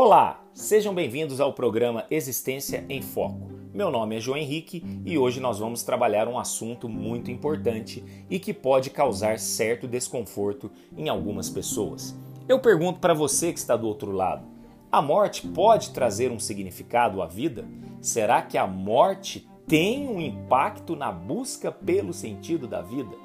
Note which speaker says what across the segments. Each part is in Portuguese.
Speaker 1: Olá, sejam bem-vindos ao programa Existência em Foco. Meu nome é João Henrique e hoje nós vamos trabalhar um assunto muito importante e que pode causar certo desconforto em algumas pessoas. Eu pergunto para você que está do outro lado: a morte pode trazer um significado à vida? Será que a morte tem um impacto na busca pelo sentido da vida?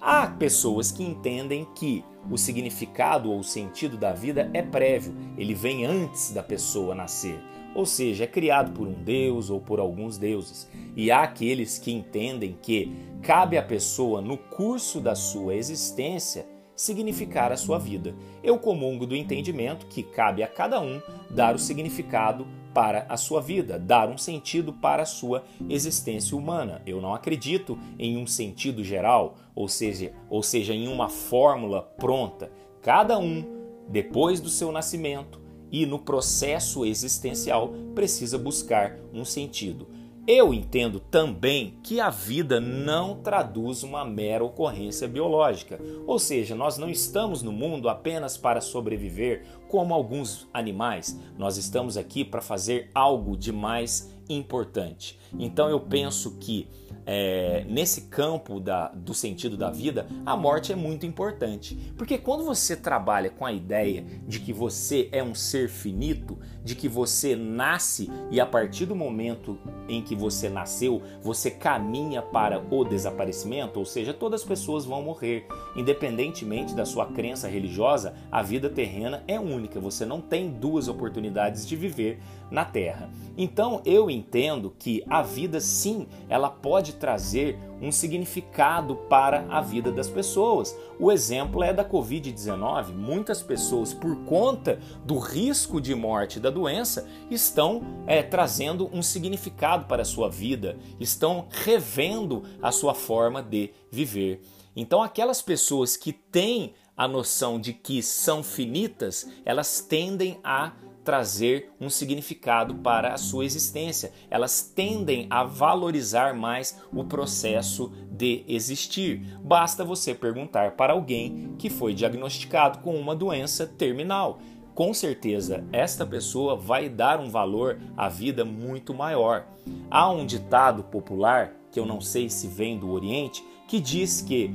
Speaker 1: Há pessoas que entendem que o significado ou o sentido da vida é prévio, ele vem antes da pessoa nascer, ou seja, é criado por um deus ou por alguns deuses. E há aqueles que entendem que cabe à pessoa, no curso da sua existência, significar a sua vida. Eu comungo do entendimento que cabe a cada um dar o significado para a sua vida, dar um sentido para a sua existência humana. Eu não acredito em um sentido geral, ou seja, ou seja, em uma fórmula pronta. Cada um, depois do seu nascimento e no processo existencial, precisa buscar um sentido. Eu entendo também que a vida não traduz uma mera ocorrência biológica, ou seja, nós não estamos no mundo apenas para sobreviver como alguns animais, nós estamos aqui para fazer algo de mais importante. Então eu penso que é, nesse campo da, do sentido da vida, a morte é muito importante. Porque quando você trabalha com a ideia de que você é um ser finito, de que você nasce e a partir do momento em que você nasceu, você caminha para o desaparecimento, ou seja, todas as pessoas vão morrer. Independentemente da sua crença religiosa, a vida terrena é única, você não tem duas oportunidades de viver na Terra. Então eu entendo que a vida sim, ela pode trazer um significado para a vida das pessoas. O exemplo é da Covid-19. Muitas pessoas, por conta do risco de morte da doença, estão é, trazendo um significado para a sua vida, estão revendo a sua forma de viver. Então, aquelas pessoas que têm a noção de que são finitas, elas tendem a trazer um significado para a sua existência. Elas tendem a valorizar mais o processo de existir. Basta você perguntar para alguém que foi diagnosticado com uma doença terminal. Com certeza, esta pessoa vai dar um valor à vida muito maior. Há um ditado popular, que eu não sei se vem do Oriente, que diz que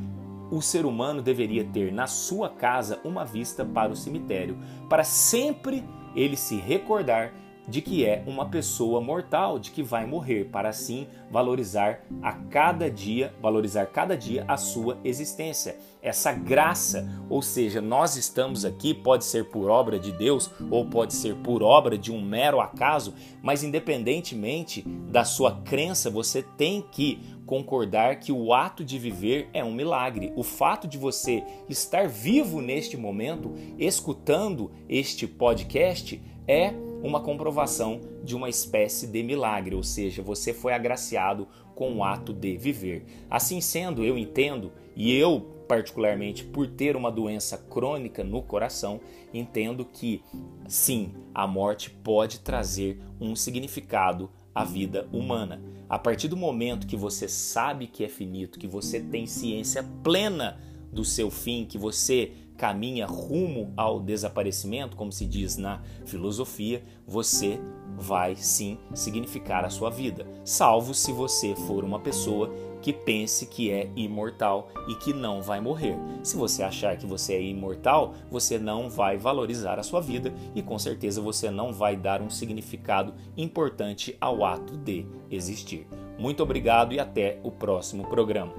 Speaker 1: o ser humano deveria ter na sua casa uma vista para o cemitério, para sempre ele se recordar de que é uma pessoa mortal, de que vai morrer, para assim valorizar a cada dia, valorizar cada dia a sua existência. Essa graça, ou seja, nós estamos aqui, pode ser por obra de Deus ou pode ser por obra de um mero acaso, mas independentemente da sua crença, você tem que concordar que o ato de viver é um milagre. O fato de você estar vivo neste momento, escutando este podcast, é uma comprovação de uma espécie de milagre, ou seja, você foi agraciado com o ato de viver. Assim sendo, eu entendo, e eu, particularmente, por ter uma doença crônica no coração, entendo que sim, a morte pode trazer um significado à vida humana. A partir do momento que você sabe que é finito, que você tem ciência plena do seu fim, que você caminha rumo ao desaparecimento, como se diz na filosofia, você vai sim significar a sua vida, salvo se você for uma pessoa que pense que é imortal e que não vai morrer. Se você achar que você é imortal, você não vai valorizar a sua vida e com certeza você não vai dar um significado importante ao ato de existir. Muito obrigado e até o próximo programa.